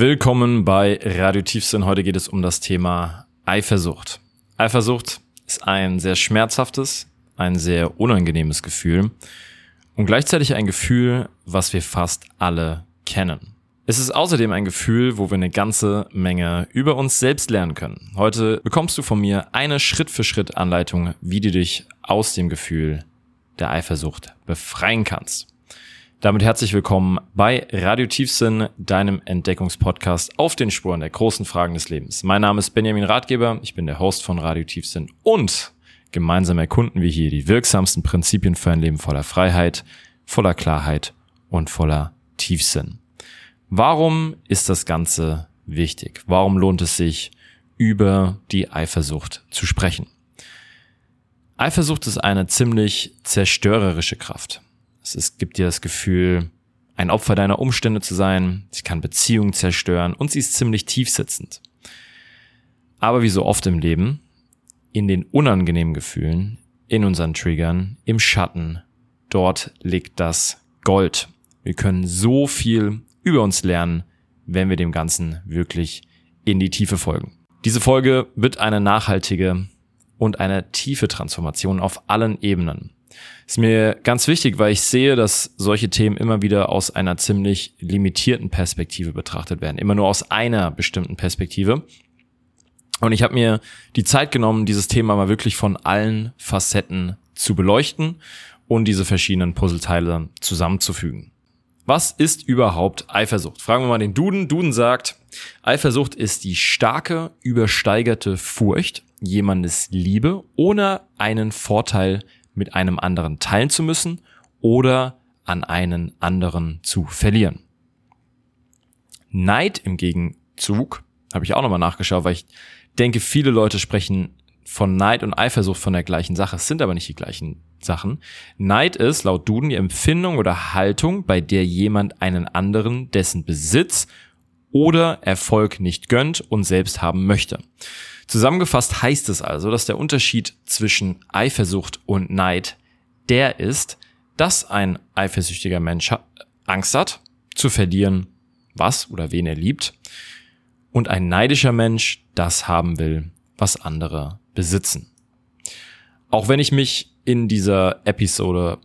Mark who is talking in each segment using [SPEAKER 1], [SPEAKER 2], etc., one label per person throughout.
[SPEAKER 1] Willkommen bei Radio Tiefsinn. Heute geht es um das Thema Eifersucht. Eifersucht ist ein sehr schmerzhaftes, ein sehr unangenehmes Gefühl und gleichzeitig ein Gefühl, was wir fast alle kennen. Es ist außerdem ein Gefühl, wo wir eine ganze Menge über uns selbst lernen können. Heute bekommst du von mir eine Schritt-für-Schritt-Anleitung, wie du dich aus dem Gefühl der Eifersucht befreien kannst. Damit herzlich willkommen bei Radio Tiefsinn, deinem Entdeckungspodcast auf den Spuren der großen Fragen des Lebens. Mein Name ist Benjamin Ratgeber, ich bin der Host von Radio Tiefsinn und gemeinsam erkunden wir hier die wirksamsten Prinzipien für ein Leben voller Freiheit, voller Klarheit und voller Tiefsinn. Warum ist das Ganze wichtig? Warum lohnt es sich, über die Eifersucht zu sprechen? Eifersucht ist eine ziemlich zerstörerische Kraft. Es gibt dir das Gefühl, ein Opfer deiner Umstände zu sein, sie kann Beziehungen zerstören und sie ist ziemlich tiefsitzend. Aber wie so oft im Leben, in den unangenehmen Gefühlen, in unseren Triggern, im Schatten, dort liegt das Gold. Wir können so viel über uns lernen, wenn wir dem Ganzen wirklich in die Tiefe folgen. Diese Folge wird eine nachhaltige und eine tiefe Transformation auf allen Ebenen. Ist mir ganz wichtig, weil ich sehe, dass solche Themen immer wieder aus einer ziemlich limitierten Perspektive betrachtet werden. Immer nur aus einer bestimmten Perspektive. Und ich habe mir die Zeit genommen, dieses Thema mal wirklich von allen Facetten zu beleuchten und diese verschiedenen Puzzleteile zusammenzufügen. Was ist überhaupt Eifersucht? Fragen wir mal den Duden. Duden sagt, Eifersucht ist die starke, übersteigerte Furcht, jemandes Liebe ohne einen Vorteil mit einem anderen teilen zu müssen oder an einen anderen zu verlieren. Neid im Gegenzug, habe ich auch nochmal nachgeschaut, weil ich denke, viele Leute sprechen von Neid und Eifersucht von der gleichen Sache. Es sind aber nicht die gleichen Sachen. Neid ist laut Duden die Empfindung oder Haltung, bei der jemand einen anderen dessen Besitz oder Erfolg nicht gönnt und selbst haben möchte. Zusammengefasst heißt es also, dass der Unterschied zwischen Eifersucht und Neid der ist, dass ein eifersüchtiger Mensch Angst hat, zu verlieren, was oder wen er liebt, und ein neidischer Mensch das haben will, was andere besitzen. Auch wenn ich mich in dieser Episode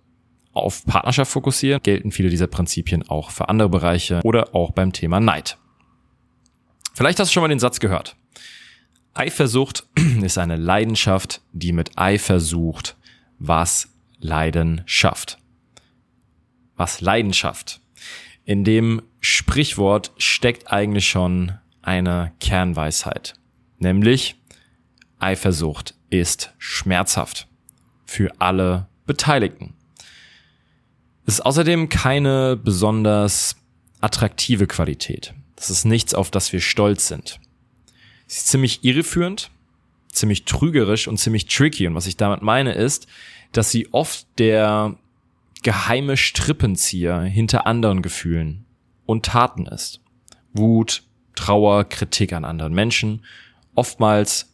[SPEAKER 1] auf Partnerschaft fokussiere, gelten viele dieser Prinzipien auch für andere Bereiche oder auch beim Thema Neid. Vielleicht hast du schon mal den Satz gehört. Eifersucht ist eine Leidenschaft, die mit Eifer sucht, was Leiden schafft. Was Leidenschaft. In dem Sprichwort steckt eigentlich schon eine Kernweisheit, nämlich Eifersucht ist schmerzhaft für alle Beteiligten. Es ist außerdem keine besonders attraktive Qualität. Das ist nichts, auf das wir stolz sind. Sie ist ziemlich irreführend, ziemlich trügerisch und ziemlich tricky. Und was ich damit meine ist, dass sie oft der geheime Strippenzieher hinter anderen Gefühlen und Taten ist. Wut, Trauer, Kritik an anderen Menschen. Oftmals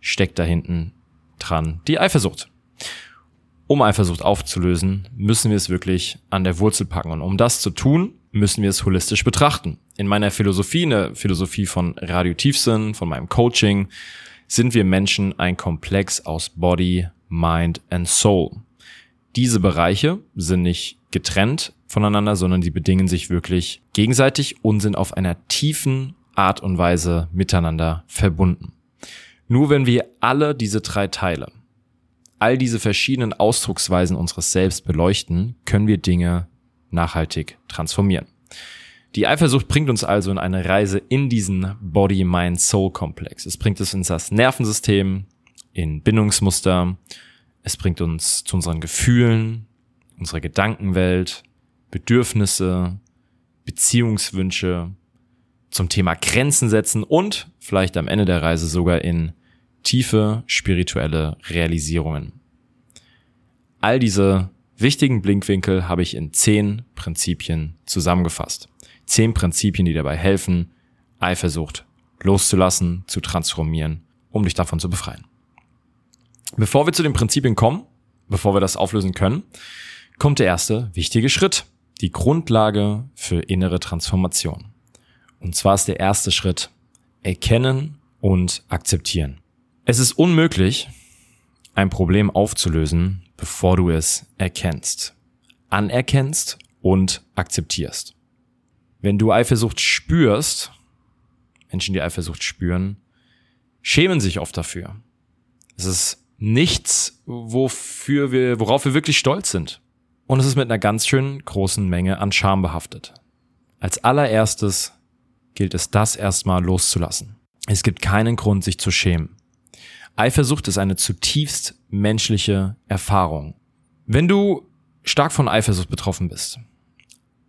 [SPEAKER 1] steckt da hinten dran die Eifersucht. Um Eifersucht aufzulösen, müssen wir es wirklich an der Wurzel packen. Und um das zu tun, müssen wir es holistisch betrachten. In meiner Philosophie, eine Philosophie von Radio Tiefsinn, von meinem Coaching, sind wir Menschen ein Komplex aus Body, Mind and Soul. Diese Bereiche sind nicht getrennt voneinander, sondern sie bedingen sich wirklich gegenseitig und sind auf einer tiefen Art und Weise miteinander verbunden. Nur wenn wir alle diese drei Teile, all diese verschiedenen Ausdrucksweisen unseres Selbst beleuchten, können wir Dinge nachhaltig transformieren. Die Eifersucht bringt uns also in eine Reise in diesen Body-Mind-Soul-Komplex. Es bringt es in das Nervensystem, in Bindungsmuster, es bringt uns zu unseren Gefühlen, unserer Gedankenwelt, Bedürfnisse, Beziehungswünsche, zum Thema Grenzen setzen und vielleicht am Ende der Reise sogar in tiefe spirituelle Realisierungen. All diese wichtigen Blinkwinkel habe ich in zehn Prinzipien zusammengefasst. Zehn Prinzipien, die dabei helfen, Eifersucht loszulassen, zu transformieren, um dich davon zu befreien. Bevor wir zu den Prinzipien kommen, bevor wir das auflösen können, kommt der erste wichtige Schritt, die Grundlage für innere Transformation. Und zwar ist der erste Schritt erkennen und akzeptieren. Es ist unmöglich, ein Problem aufzulösen, bevor du es erkennst, anerkennst und akzeptierst. Wenn du Eifersucht spürst, Menschen, die Eifersucht spüren, schämen sich oft dafür. Es ist nichts, wofür wir, worauf wir wirklich stolz sind. Und es ist mit einer ganz schön großen Menge an Scham behaftet. Als allererstes gilt es, das erstmal loszulassen. Es gibt keinen Grund, sich zu schämen. Eifersucht ist eine zutiefst menschliche Erfahrung. Wenn du stark von Eifersucht betroffen bist,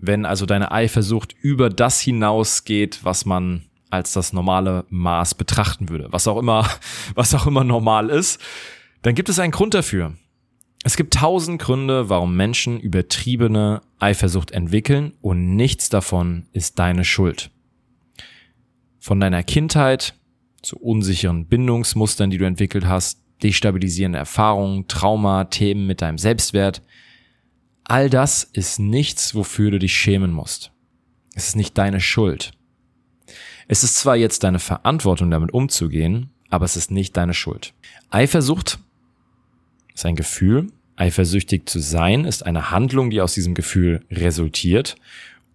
[SPEAKER 1] wenn also deine Eifersucht über das hinausgeht, was man als das normale Maß betrachten würde, was auch immer, was auch immer normal ist, dann gibt es einen Grund dafür. Es gibt tausend Gründe, warum Menschen übertriebene Eifersucht entwickeln und nichts davon ist deine Schuld. Von deiner Kindheit zu unsicheren Bindungsmustern, die du entwickelt hast, destabilisierende Erfahrungen, Trauma, Themen mit deinem Selbstwert. All das ist nichts, wofür du dich schämen musst. Es ist nicht deine Schuld. Es ist zwar jetzt deine Verantwortung, damit umzugehen, aber es ist nicht deine Schuld. Eifersucht ist ein Gefühl. Eifersüchtig zu sein ist eine Handlung, die aus diesem Gefühl resultiert.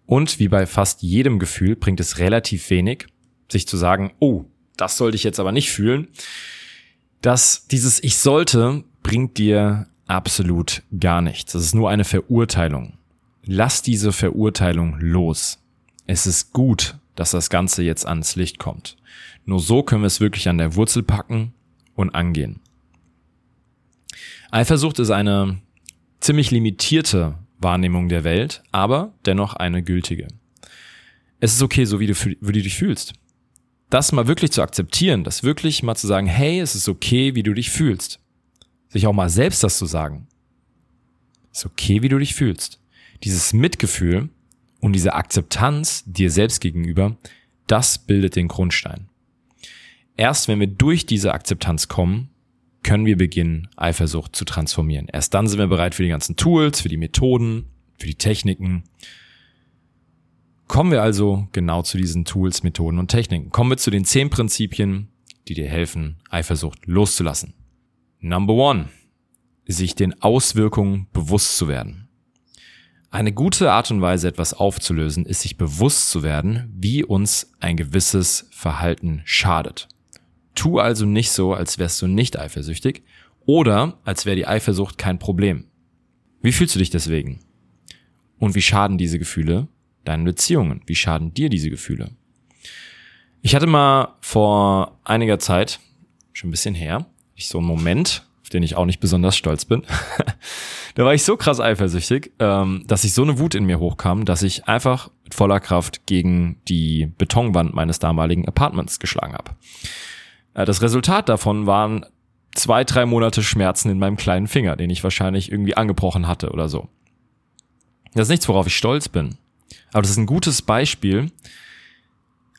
[SPEAKER 1] Und wie bei fast jedem Gefühl bringt es relativ wenig, sich zu sagen, oh, das sollte ich jetzt aber nicht fühlen, dass dieses Ich sollte bringt dir absolut gar nichts. Das ist nur eine Verurteilung. Lass diese Verurteilung los. Es ist gut, dass das Ganze jetzt ans Licht kommt. Nur so können wir es wirklich an der Wurzel packen und angehen. Eifersucht ist eine ziemlich limitierte Wahrnehmung der Welt, aber dennoch eine gültige. Es ist okay, so wie du, wie du dich fühlst das mal wirklich zu akzeptieren, das wirklich mal zu sagen, hey, es ist okay, wie du dich fühlst. Sich auch mal selbst das zu sagen. Ist okay, wie du dich fühlst. Dieses Mitgefühl und diese Akzeptanz dir selbst gegenüber, das bildet den Grundstein. Erst wenn wir durch diese Akzeptanz kommen, können wir beginnen, Eifersucht zu transformieren. Erst dann sind wir bereit für die ganzen Tools, für die Methoden, für die Techniken, Kommen wir also genau zu diesen Tools, Methoden und Techniken. Kommen wir zu den zehn Prinzipien, die dir helfen, Eifersucht loszulassen. Number one. Sich den Auswirkungen bewusst zu werden. Eine gute Art und Weise, etwas aufzulösen, ist sich bewusst zu werden, wie uns ein gewisses Verhalten schadet. Tu also nicht so, als wärst du nicht eifersüchtig oder als wäre die Eifersucht kein Problem. Wie fühlst du dich deswegen? Und wie schaden diese Gefühle deinen Beziehungen? Wie schaden dir diese Gefühle? Ich hatte mal vor einiger Zeit, schon ein bisschen her, ich so einen Moment, auf den ich auch nicht besonders stolz bin. da war ich so krass eifersüchtig, ähm, dass ich so eine Wut in mir hochkam, dass ich einfach mit voller Kraft gegen die Betonwand meines damaligen Apartments geschlagen habe. Äh, das Resultat davon waren zwei, drei Monate Schmerzen in meinem kleinen Finger, den ich wahrscheinlich irgendwie angebrochen hatte oder so. Das ist nichts, worauf ich stolz bin. Aber das ist ein gutes Beispiel,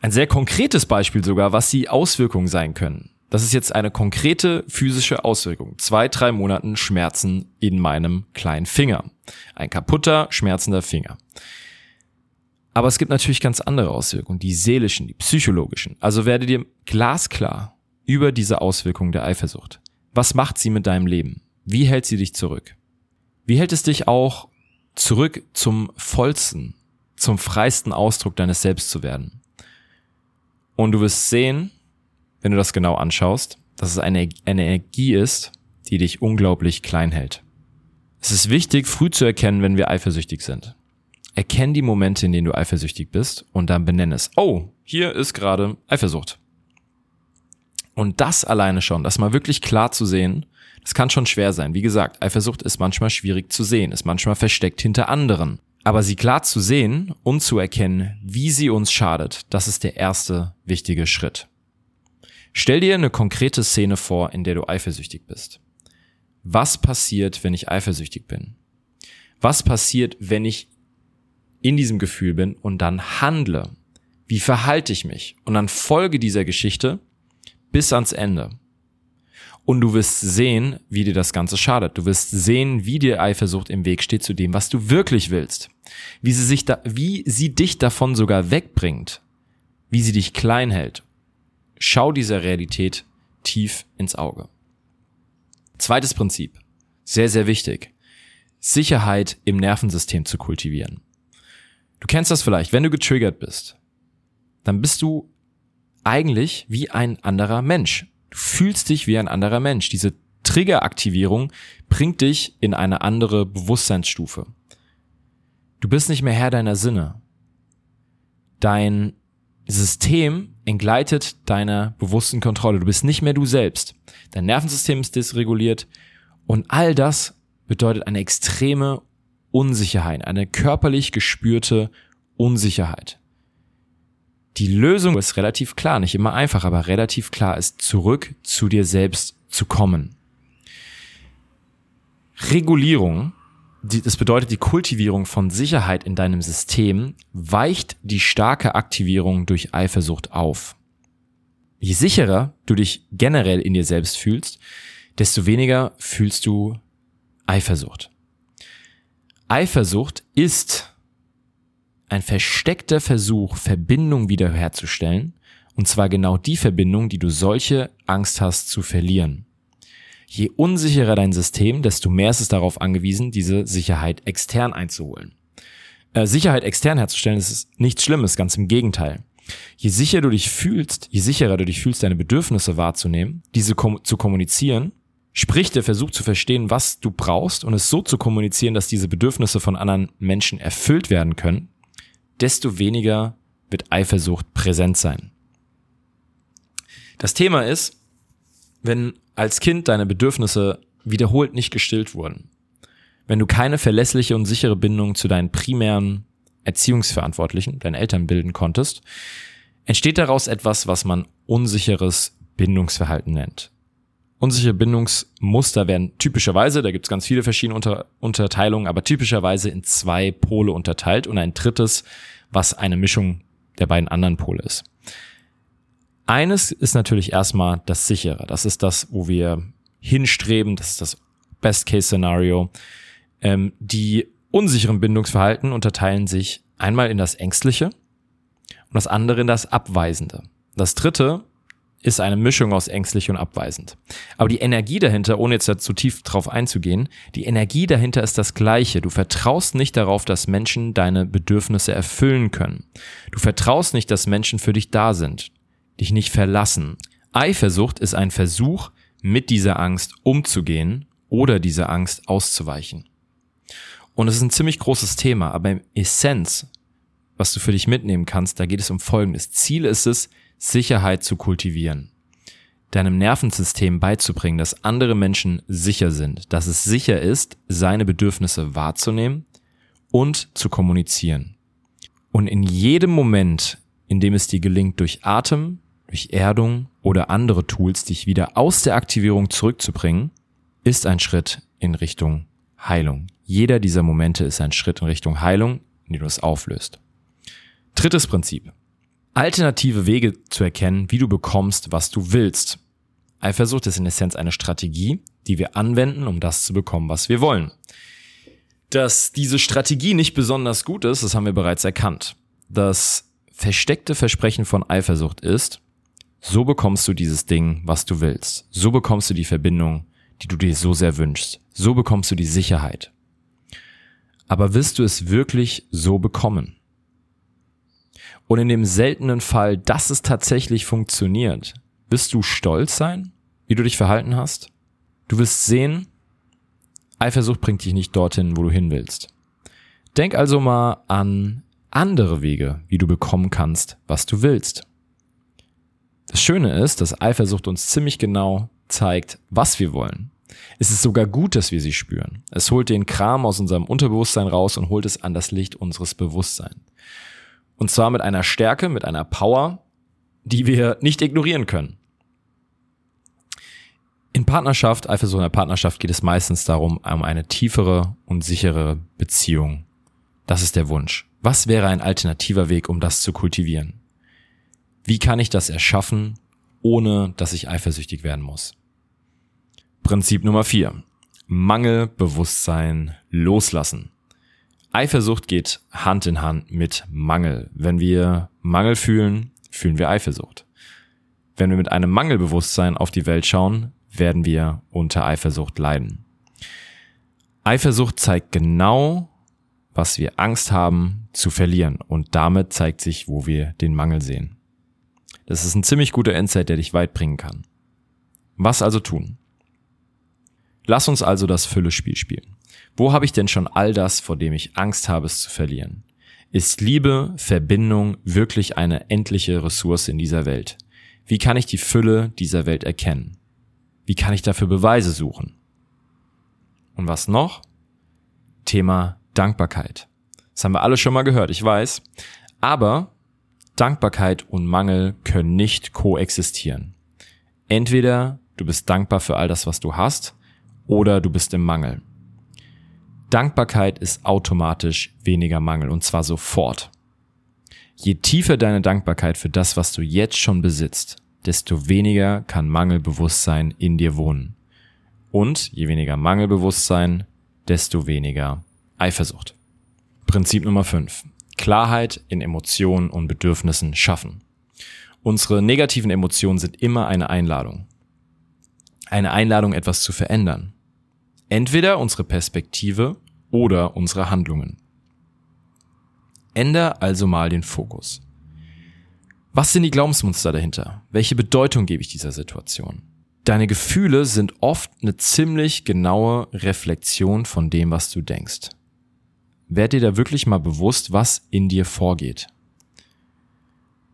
[SPEAKER 1] ein sehr konkretes Beispiel sogar, was die Auswirkungen sein können. Das ist jetzt eine konkrete physische Auswirkung. Zwei, drei Monaten Schmerzen in meinem kleinen Finger. Ein kaputter, schmerzender Finger. Aber es gibt natürlich ganz andere Auswirkungen, die seelischen, die psychologischen. Also werde dir glasklar über diese Auswirkungen der Eifersucht. Was macht sie mit deinem Leben? Wie hält sie dich zurück? Wie hält es dich auch zurück zum vollsten, zum freisten Ausdruck deines Selbst zu werden. Und du wirst sehen, wenn du das genau anschaust, dass es eine, eine Energie ist, die dich unglaublich klein hält. Es ist wichtig, früh zu erkennen, wenn wir eifersüchtig sind. Erkenn die Momente, in denen du eifersüchtig bist und dann benenne es. Oh, hier ist gerade Eifersucht. Und das alleine schon, das mal wirklich klar zu sehen, das kann schon schwer sein. Wie gesagt, Eifersucht ist manchmal schwierig zu sehen, ist manchmal versteckt hinter anderen. Aber sie klar zu sehen und zu erkennen, wie sie uns schadet, das ist der erste wichtige Schritt. Stell dir eine konkrete Szene vor, in der du eifersüchtig bist. Was passiert, wenn ich eifersüchtig bin? Was passiert, wenn ich in diesem Gefühl bin und dann handle? Wie verhalte ich mich? Und dann folge dieser Geschichte bis ans Ende. Und du wirst sehen, wie dir das Ganze schadet. Du wirst sehen, wie dir Eifersucht im Weg steht zu dem, was du wirklich willst. Wie sie sich da, wie sie dich davon sogar wegbringt, wie sie dich klein hält. Schau dieser Realität tief ins Auge. Zweites Prinzip. Sehr, sehr wichtig. Sicherheit im Nervensystem zu kultivieren. Du kennst das vielleicht, wenn du getriggert bist, dann bist du eigentlich wie ein anderer Mensch. Du fühlst dich wie ein anderer Mensch. Diese Triggeraktivierung bringt dich in eine andere Bewusstseinsstufe. Du bist nicht mehr Herr deiner Sinne. Dein System entgleitet deiner bewussten Kontrolle. Du bist nicht mehr du selbst. Dein Nervensystem ist dysreguliert und all das bedeutet eine extreme Unsicherheit, eine körperlich gespürte Unsicherheit. Die Lösung ist relativ klar, nicht immer einfach, aber relativ klar ist, zurück zu dir selbst zu kommen. Regulierung, das bedeutet die Kultivierung von Sicherheit in deinem System, weicht die starke Aktivierung durch Eifersucht auf. Je sicherer du dich generell in dir selbst fühlst, desto weniger fühlst du Eifersucht. Eifersucht ist ein versteckter Versuch, Verbindung wiederherzustellen, und zwar genau die Verbindung, die du solche Angst hast zu verlieren. Je unsicherer dein System, desto mehr ist es darauf angewiesen, diese Sicherheit extern einzuholen. Äh, Sicherheit extern herzustellen, ist nichts Schlimmes, ganz im Gegenteil. Je sicherer du dich fühlst, je sicherer du dich fühlst, deine Bedürfnisse wahrzunehmen, diese kom zu kommunizieren, sprich der Versuch zu verstehen, was du brauchst und es so zu kommunizieren, dass diese Bedürfnisse von anderen Menschen erfüllt werden können, desto weniger wird Eifersucht präsent sein. Das Thema ist, wenn als Kind deine Bedürfnisse wiederholt nicht gestillt wurden, wenn du keine verlässliche und sichere Bindung zu deinen primären Erziehungsverantwortlichen, deinen Eltern bilden konntest, entsteht daraus etwas, was man unsicheres Bindungsverhalten nennt. Unsichere Bindungsmuster werden typischerweise, da gibt es ganz viele verschiedene Unter Unterteilungen, aber typischerweise in zwei Pole unterteilt und ein drittes, was eine Mischung der beiden anderen Pole ist. Eines ist natürlich erstmal das sichere. Das ist das, wo wir hinstreben. Das ist das Best-Case-Szenario. Ähm, die unsicheren Bindungsverhalten unterteilen sich einmal in das Ängstliche und das andere in das Abweisende. Das dritte ist eine Mischung aus ängstlich und abweisend. Aber die Energie dahinter, ohne jetzt zu tief drauf einzugehen, die Energie dahinter ist das gleiche. Du vertraust nicht darauf, dass Menschen deine Bedürfnisse erfüllen können. Du vertraust nicht, dass Menschen für dich da sind, dich nicht verlassen. Eifersucht ist ein Versuch, mit dieser Angst umzugehen oder dieser Angst auszuweichen. Und es ist ein ziemlich großes Thema, aber im Essenz, was du für dich mitnehmen kannst, da geht es um Folgendes. Ziel ist es, Sicherheit zu kultivieren. Deinem Nervensystem beizubringen, dass andere Menschen sicher sind, dass es sicher ist, seine Bedürfnisse wahrzunehmen und zu kommunizieren. Und in jedem Moment, in dem es dir gelingt, durch Atem, durch Erdung oder andere Tools dich wieder aus der Aktivierung zurückzubringen, ist ein Schritt in Richtung Heilung. Jeder dieser Momente ist ein Schritt in Richtung Heilung, in die du es auflöst. Drittes Prinzip alternative Wege zu erkennen, wie du bekommst, was du willst. Eifersucht ist in Essenz eine Strategie, die wir anwenden, um das zu bekommen, was wir wollen. Dass diese Strategie nicht besonders gut ist, das haben wir bereits erkannt. Das versteckte Versprechen von Eifersucht ist, so bekommst du dieses Ding, was du willst. So bekommst du die Verbindung, die du dir so sehr wünschst. So bekommst du die Sicherheit. Aber wirst du es wirklich so bekommen? Und in dem seltenen Fall, dass es tatsächlich funktioniert, wirst du stolz sein, wie du dich verhalten hast? Du wirst sehen, Eifersucht bringt dich nicht dorthin, wo du hin willst. Denk also mal an andere Wege, wie du bekommen kannst, was du willst. Das Schöne ist, dass Eifersucht uns ziemlich genau zeigt, was wir wollen. Es ist sogar gut, dass wir sie spüren. Es holt den Kram aus unserem Unterbewusstsein raus und holt es an das Licht unseres Bewusstseins. Und zwar mit einer Stärke, mit einer Power, die wir nicht ignorieren können. In Partnerschaft, Eifersucht in der Partnerschaft geht es meistens darum, um eine tiefere und sichere Beziehung. Das ist der Wunsch. Was wäre ein alternativer Weg, um das zu kultivieren? Wie kann ich das erschaffen, ohne dass ich eifersüchtig werden muss? Prinzip Nummer vier: Mangelbewusstsein loslassen. Eifersucht geht Hand in Hand mit Mangel. Wenn wir Mangel fühlen, fühlen wir Eifersucht. Wenn wir mit einem Mangelbewusstsein auf die Welt schauen, werden wir unter Eifersucht leiden. Eifersucht zeigt genau, was wir Angst haben zu verlieren und damit zeigt sich, wo wir den Mangel sehen. Das ist ein ziemlich guter Insight, der dich weit bringen kann. Was also tun? Lass uns also das Fülle-Spiel spielen. Wo habe ich denn schon all das, vor dem ich Angst habe, es zu verlieren? Ist Liebe, Verbindung wirklich eine endliche Ressource in dieser Welt? Wie kann ich die Fülle dieser Welt erkennen? Wie kann ich dafür Beweise suchen? Und was noch? Thema Dankbarkeit. Das haben wir alle schon mal gehört, ich weiß. Aber Dankbarkeit und Mangel können nicht koexistieren. Entweder du bist dankbar für all das, was du hast, oder du bist im Mangel. Dankbarkeit ist automatisch weniger Mangel und zwar sofort. Je tiefer deine Dankbarkeit für das, was du jetzt schon besitzt, desto weniger kann Mangelbewusstsein in dir wohnen. Und je weniger Mangelbewusstsein, desto weniger Eifersucht. Prinzip Nummer 5. Klarheit in Emotionen und Bedürfnissen schaffen. Unsere negativen Emotionen sind immer eine Einladung. Eine Einladung, etwas zu verändern. Entweder unsere Perspektive oder unsere Handlungen. Änder also mal den Fokus. Was sind die Glaubensmuster dahinter? Welche Bedeutung gebe ich dieser Situation? Deine Gefühle sind oft eine ziemlich genaue Reflexion von dem, was du denkst. Werd dir da wirklich mal bewusst, was in dir vorgeht.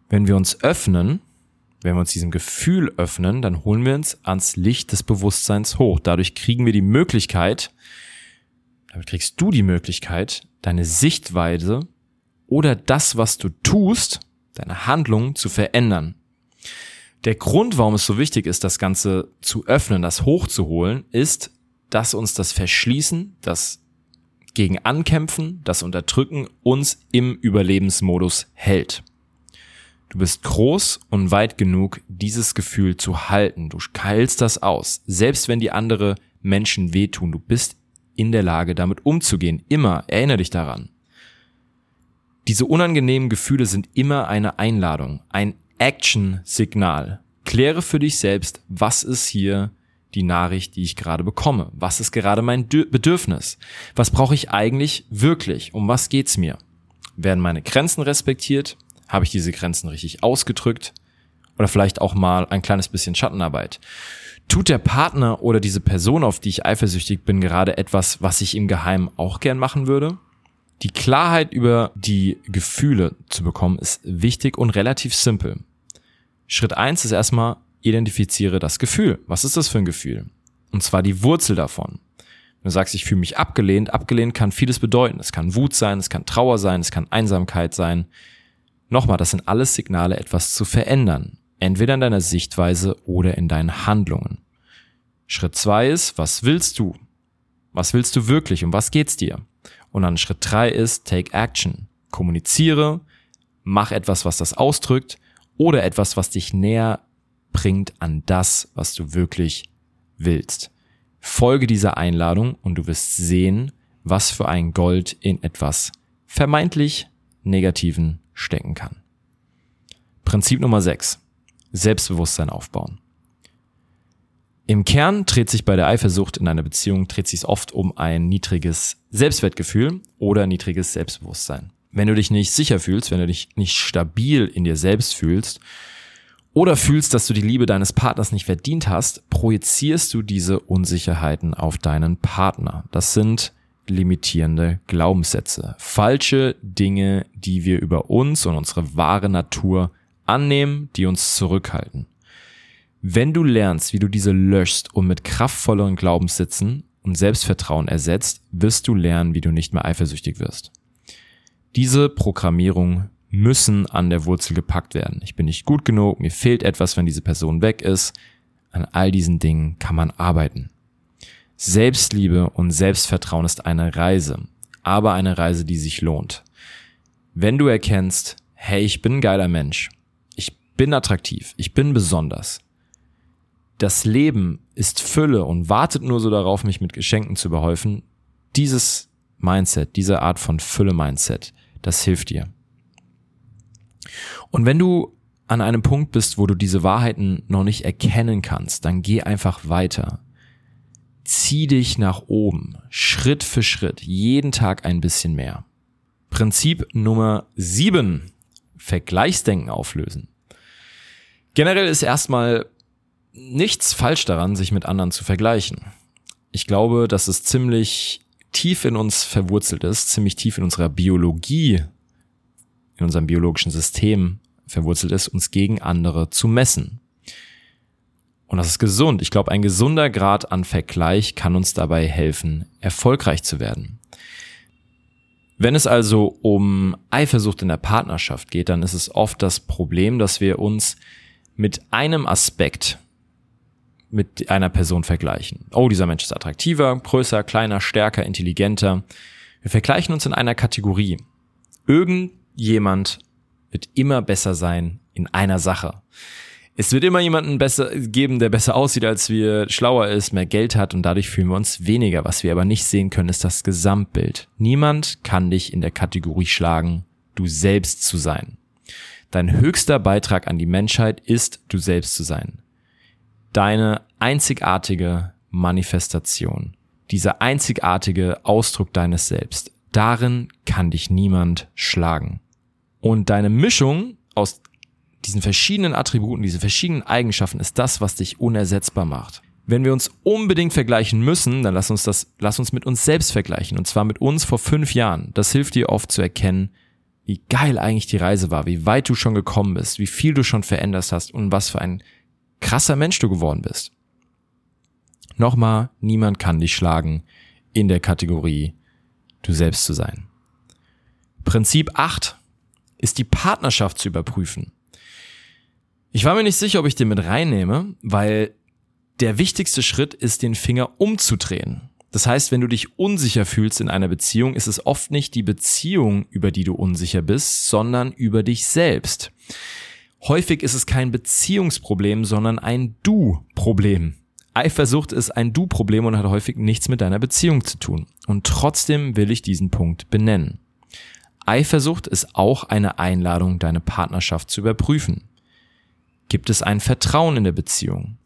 [SPEAKER 1] Wenn wir uns öffnen, wenn wir uns diesem Gefühl öffnen, dann holen wir uns ans Licht des Bewusstseins hoch. Dadurch kriegen wir die Möglichkeit, damit kriegst du die Möglichkeit, deine Sichtweise oder das, was du tust, deine Handlung zu verändern. Der Grund, warum es so wichtig ist, das Ganze zu öffnen, das hochzuholen, ist, dass uns das Verschließen, das gegen Ankämpfen, das Unterdrücken uns im Überlebensmodus hält. Du bist groß und weit genug, dieses Gefühl zu halten. Du keilst das aus. Selbst wenn die andere Menschen wehtun, du bist in der Lage, damit umzugehen. Immer, erinnere dich daran. Diese unangenehmen Gefühle sind immer eine Einladung, ein Action-Signal. Kläre für dich selbst, was ist hier die Nachricht, die ich gerade bekomme? Was ist gerade mein Bedürfnis? Was brauche ich eigentlich wirklich? Um was geht's mir? Werden meine Grenzen respektiert? Habe ich diese Grenzen richtig ausgedrückt? Oder vielleicht auch mal ein kleines bisschen Schattenarbeit. Tut der Partner oder diese Person, auf die ich eifersüchtig bin, gerade etwas, was ich im Geheimen auch gern machen würde? Die Klarheit über die Gefühle zu bekommen ist wichtig und relativ simpel. Schritt eins ist erstmal, identifiziere das Gefühl. Was ist das für ein Gefühl? Und zwar die Wurzel davon. Wenn du sagst, ich fühle mich abgelehnt, abgelehnt kann vieles bedeuten. Es kann Wut sein, es kann Trauer sein, es kann Einsamkeit sein. Nochmal, das sind alles Signale, etwas zu verändern. Entweder in deiner Sichtweise oder in deinen Handlungen. Schritt zwei ist, was willst du? Was willst du wirklich? Um was geht's dir? Und dann Schritt drei ist Take Action. Kommuniziere, mach etwas, was das ausdrückt oder etwas, was dich näher bringt an das, was du wirklich willst. Folge dieser Einladung und du wirst sehen, was für ein Gold in etwas vermeintlich Negativen stecken kann. Prinzip Nummer 6. Selbstbewusstsein aufbauen. Im Kern dreht sich bei der Eifersucht in einer Beziehung dreht sich oft um ein niedriges Selbstwertgefühl oder niedriges Selbstbewusstsein. Wenn du dich nicht sicher fühlst, wenn du dich nicht stabil in dir selbst fühlst oder fühlst, dass du die Liebe deines Partners nicht verdient hast, projizierst du diese Unsicherheiten auf deinen Partner. Das sind limitierende Glaubenssätze, falsche Dinge, die wir über uns und unsere wahre Natur annehmen, die uns zurückhalten. Wenn du lernst, wie du diese löschst und mit kraftvolleren Glaubenssätzen und Selbstvertrauen ersetzt, wirst du lernen, wie du nicht mehr eifersüchtig wirst. Diese Programmierung müssen an der Wurzel gepackt werden. Ich bin nicht gut genug, mir fehlt etwas, wenn diese Person weg ist. An all diesen Dingen kann man arbeiten. Selbstliebe und Selbstvertrauen ist eine Reise, aber eine Reise, die sich lohnt. Wenn du erkennst, hey, ich bin ein geiler Mensch, ich bin attraktiv, ich bin besonders, das Leben ist Fülle und wartet nur so darauf, mich mit Geschenken zu behäufen, dieses Mindset, diese Art von Fülle-Mindset, das hilft dir. Und wenn du an einem Punkt bist, wo du diese Wahrheiten noch nicht erkennen kannst, dann geh einfach weiter. Zieh dich nach oben, Schritt für Schritt, jeden Tag ein bisschen mehr. Prinzip Nummer sieben: Vergleichsdenken auflösen. Generell ist erstmal nichts falsch daran, sich mit anderen zu vergleichen. Ich glaube, dass es ziemlich tief in uns verwurzelt ist, ziemlich tief in unserer Biologie, in unserem biologischen System verwurzelt ist, uns gegen andere zu messen. Und das ist gesund. Ich glaube, ein gesunder Grad an Vergleich kann uns dabei helfen, erfolgreich zu werden. Wenn es also um Eifersucht in der Partnerschaft geht, dann ist es oft das Problem, dass wir uns mit einem Aspekt mit einer Person vergleichen. Oh, dieser Mensch ist attraktiver, größer, kleiner, stärker, intelligenter. Wir vergleichen uns in einer Kategorie. Irgendjemand wird immer besser sein in einer Sache. Es wird immer jemanden besser geben, der besser aussieht als wir, schlauer ist, mehr Geld hat und dadurch fühlen wir uns weniger. Was wir aber nicht sehen können, ist das Gesamtbild. Niemand kann dich in der Kategorie schlagen, du selbst zu sein. Dein höchster Beitrag an die Menschheit ist, du selbst zu sein. Deine einzigartige Manifestation, dieser einzigartige Ausdruck deines Selbst, darin kann dich niemand schlagen. Und deine Mischung aus diesen verschiedenen Attributen, diesen verschiedenen Eigenschaften ist das, was dich unersetzbar macht. Wenn wir uns unbedingt vergleichen müssen, dann lass uns das, lass uns mit uns selbst vergleichen. Und zwar mit uns vor fünf Jahren. Das hilft dir oft zu erkennen, wie geil eigentlich die Reise war, wie weit du schon gekommen bist, wie viel du schon verändert hast und was für ein krasser Mensch du geworden bist. Nochmal, niemand kann dich schlagen in der Kategorie, du selbst zu sein. Prinzip 8 ist die Partnerschaft zu überprüfen. Ich war mir nicht sicher, ob ich den mit reinnehme, weil der wichtigste Schritt ist, den Finger umzudrehen. Das heißt, wenn du dich unsicher fühlst in einer Beziehung, ist es oft nicht die Beziehung, über die du unsicher bist, sondern über dich selbst. Häufig ist es kein Beziehungsproblem, sondern ein Du-Problem. Eifersucht ist ein Du-Problem und hat häufig nichts mit deiner Beziehung zu tun. Und trotzdem will ich diesen Punkt benennen. Eifersucht ist auch eine Einladung, deine Partnerschaft zu überprüfen. Gibt es ein Vertrauen in der Beziehung?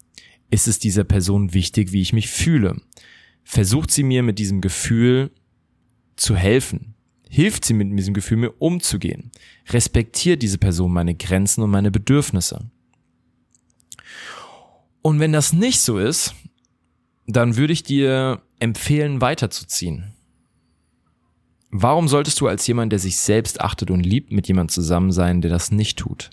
[SPEAKER 1] Ist es dieser Person wichtig, wie ich mich fühle? Versucht sie mir mit diesem Gefühl zu helfen? Hilft sie mit diesem Gefühl mir umzugehen? Respektiert diese Person meine Grenzen und meine Bedürfnisse? Und wenn das nicht so ist, dann würde ich dir empfehlen, weiterzuziehen. Warum solltest du als jemand, der sich selbst achtet und liebt, mit jemand zusammen sein, der das nicht tut?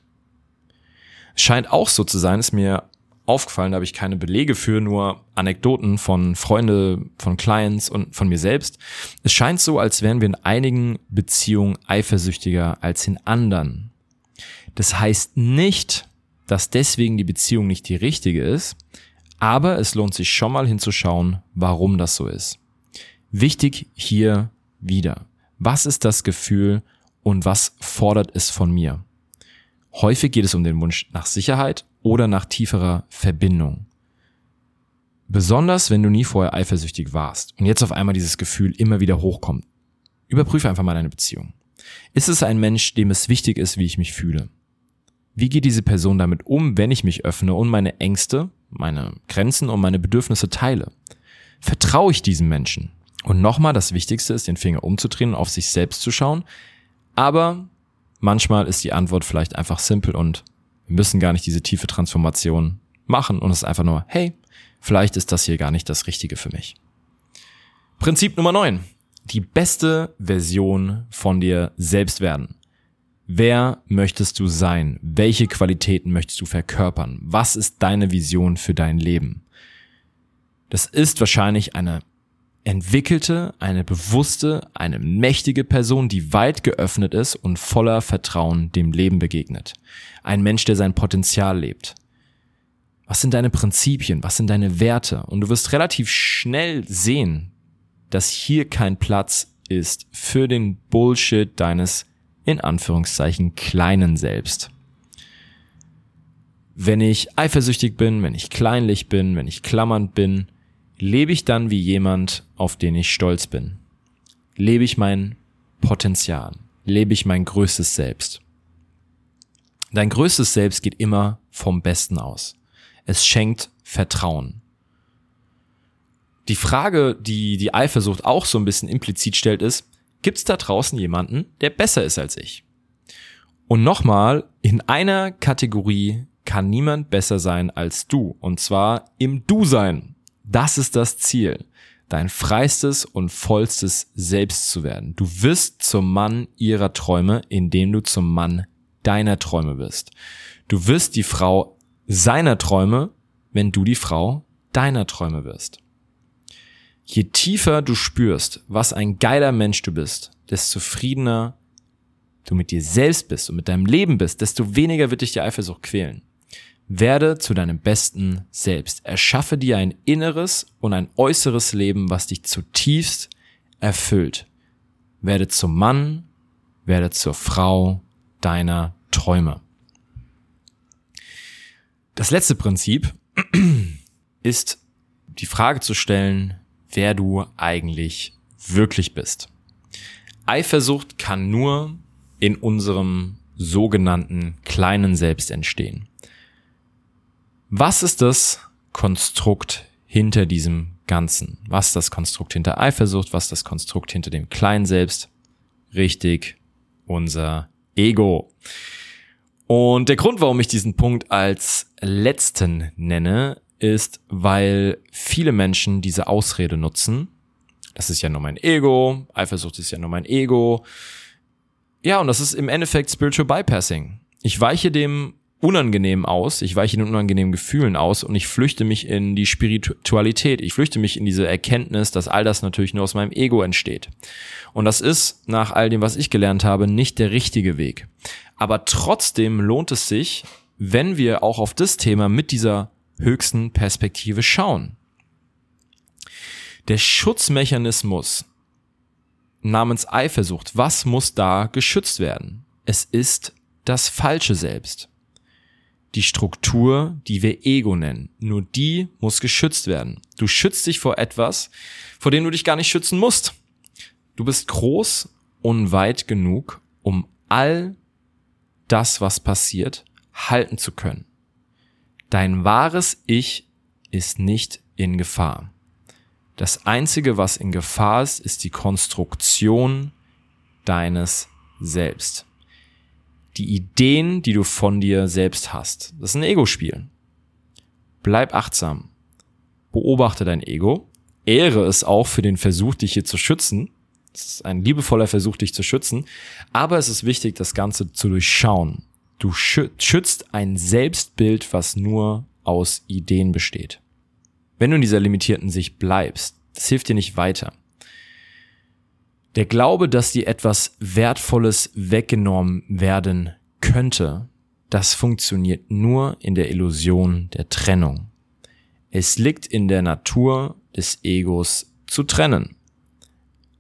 [SPEAKER 1] Es scheint auch so zu sein, ist mir aufgefallen, da habe ich keine Belege für, nur Anekdoten von Freunde, von Clients und von mir selbst. Es scheint so, als wären wir in einigen Beziehungen eifersüchtiger als in anderen. Das heißt nicht, dass deswegen die Beziehung nicht die richtige ist, aber es lohnt sich schon mal hinzuschauen, warum das so ist. Wichtig hier wieder. Was ist das Gefühl und was fordert es von mir? Häufig geht es um den Wunsch nach Sicherheit oder nach tieferer Verbindung. Besonders wenn du nie vorher eifersüchtig warst und jetzt auf einmal dieses Gefühl immer wieder hochkommt. Überprüfe einfach mal deine Beziehung. Ist es ein Mensch, dem es wichtig ist, wie ich mich fühle? Wie geht diese Person damit um, wenn ich mich öffne und meine Ängste, meine Grenzen und meine Bedürfnisse teile? Vertraue ich diesem Menschen? Und nochmal, das Wichtigste ist, den Finger umzudrehen und auf sich selbst zu schauen. Aber manchmal ist die Antwort vielleicht einfach simpel und wir müssen gar nicht diese tiefe Transformation machen und es ist einfach nur, hey, vielleicht ist das hier gar nicht das Richtige für mich. Prinzip Nummer 9. Die beste Version von dir selbst werden. Wer möchtest du sein? Welche Qualitäten möchtest du verkörpern? Was ist deine Vision für dein Leben? Das ist wahrscheinlich eine entwickelte, eine bewusste, eine mächtige Person, die weit geöffnet ist und voller Vertrauen dem Leben begegnet. Ein Mensch, der sein Potenzial lebt. Was sind deine Prinzipien? Was sind deine Werte? Und du wirst relativ schnell sehen, dass hier kein Platz ist für den Bullshit deines, in Anführungszeichen, kleinen Selbst. Wenn ich eifersüchtig bin, wenn ich kleinlich bin, wenn ich klammernd bin, lebe ich dann wie jemand, auf den ich stolz bin? Lebe ich mein Potenzial? Lebe ich mein größtes Selbst? Dein größtes Selbst geht immer vom Besten aus. Es schenkt Vertrauen. Die Frage, die die Eifersucht auch so ein bisschen implizit stellt, ist, gibt es da draußen jemanden, der besser ist als ich? Und nochmal, in einer Kategorie kann niemand besser sein als du. Und zwar im Du-Sein. Das ist das Ziel. Dein freistes und vollstes Selbst zu werden. Du wirst zum Mann ihrer Träume, indem du zum Mann deiner Träume wirst. Du wirst die Frau seiner Träume, wenn du die Frau deiner Träume wirst. Je tiefer du spürst, was ein geiler Mensch du bist, desto zufriedener du mit dir selbst bist und mit deinem Leben bist, desto weniger wird dich die Eifersucht quälen. Werde zu deinem besten Selbst. Erschaffe dir ein inneres und ein äußeres Leben, was dich zutiefst erfüllt. Werde zum Mann, werde zur Frau deiner Träume. Das letzte Prinzip ist die Frage zu stellen, wer du eigentlich wirklich bist. Eifersucht kann nur in unserem sogenannten kleinen Selbst entstehen. Was ist das Konstrukt hinter diesem Ganzen? Was ist das Konstrukt hinter Eifersucht? Was ist das Konstrukt hinter dem kleinen Selbst? Richtig, unser Ego. Und der Grund, warum ich diesen Punkt als letzten nenne, ist, weil viele Menschen diese Ausrede nutzen. Das ist ja nur mein Ego, Eifersucht ist ja nur mein Ego. Ja, und das ist im Endeffekt Spiritual Bypassing. Ich weiche dem unangenehm aus, ich weiche den unangenehmen Gefühlen aus und ich flüchte mich in die Spiritualität. Ich flüchte mich in diese Erkenntnis, dass all das natürlich nur aus meinem Ego entsteht. Und das ist, nach all dem, was ich gelernt habe, nicht der richtige Weg. Aber trotzdem lohnt es sich, wenn wir auch auf das Thema mit dieser höchsten Perspektive schauen. Der Schutzmechanismus namens Eifersucht, was muss da geschützt werden? Es ist das falsche Selbst. Die Struktur, die wir Ego nennen, nur die muss geschützt werden. Du schützt dich vor etwas, vor dem du dich gar nicht schützen musst. Du bist groß und weit genug, um all das, was passiert, halten zu können. Dein wahres Ich ist nicht in Gefahr. Das Einzige, was in Gefahr ist, ist die Konstruktion deines Selbst. Die Ideen, die du von dir selbst hast. Das ist ein Ego-Spiel. Bleib achtsam. Beobachte dein Ego. Ehre es auch für den Versuch, dich hier zu schützen. Es ist ein liebevoller Versuch, dich zu schützen. Aber es ist wichtig, das Ganze zu durchschauen. Du schützt ein Selbstbild, was nur aus Ideen besteht. Wenn du in dieser limitierten Sicht bleibst, das hilft dir nicht weiter. Der Glaube, dass dir etwas Wertvolles weggenommen werden könnte, das funktioniert nur in der Illusion der Trennung. Es liegt in der Natur des Egos zu trennen.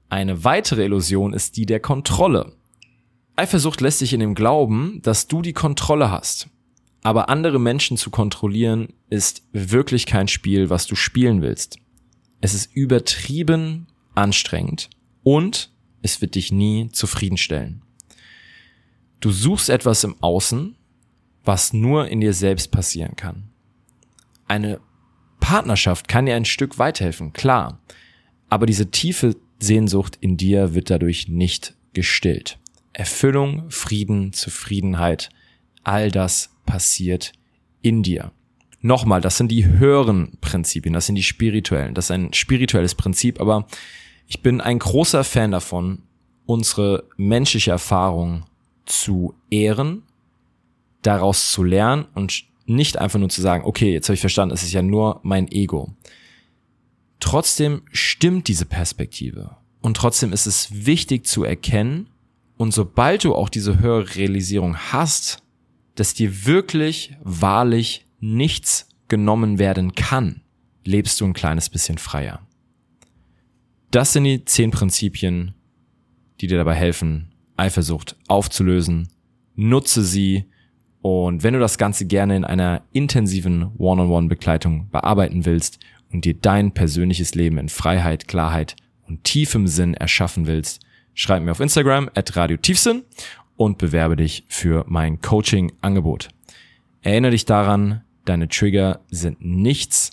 [SPEAKER 1] Eine weitere Illusion ist die der Kontrolle. Eifersucht lässt sich in dem Glauben, dass du die Kontrolle hast. Aber andere Menschen zu kontrollieren ist wirklich kein Spiel, was du spielen willst. Es ist übertrieben anstrengend und es wird dich nie zufriedenstellen. Du suchst etwas im Außen, was nur in dir selbst passieren kann. Eine Partnerschaft kann dir ein Stück weiterhelfen, klar, aber diese tiefe Sehnsucht in dir wird dadurch nicht gestillt. Erfüllung, Frieden, Zufriedenheit, all das passiert in dir. Nochmal, das sind die höheren Prinzipien, das sind die spirituellen, das ist ein spirituelles Prinzip, aber ich bin ein großer Fan davon, unsere menschliche Erfahrung zu ehren, daraus zu lernen und nicht einfach nur zu sagen, okay, jetzt habe ich verstanden, es ist ja nur mein Ego. Trotzdem stimmt diese Perspektive. Und trotzdem ist es wichtig zu erkennen, und sobald du auch diese höhere Realisierung hast, dass dir wirklich, wahrlich nichts genommen werden kann, lebst du ein kleines bisschen freier. Das sind die zehn Prinzipien, die dir dabei helfen, Eifersucht aufzulösen. Nutze sie und wenn du das Ganze gerne in einer intensiven One-on-One-Begleitung bearbeiten willst und dir dein persönliches Leben in Freiheit, Klarheit und tiefem Sinn erschaffen willst, schreib mir auf Instagram at Radio Tiefsinn und bewerbe dich für mein Coaching-Angebot. Erinnere dich daran, deine Trigger sind nichts,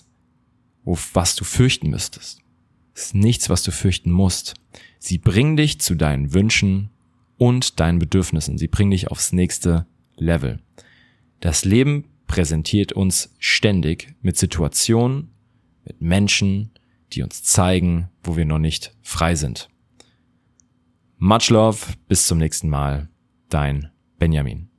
[SPEAKER 1] was du fürchten müsstest. Ist nichts, was du fürchten musst. Sie bringen dich zu deinen Wünschen und deinen Bedürfnissen. Sie bringen dich aufs nächste Level. Das Leben präsentiert uns ständig mit Situationen, mit Menschen, die uns zeigen, wo wir noch nicht frei sind. Much love, bis zum nächsten Mal, dein Benjamin.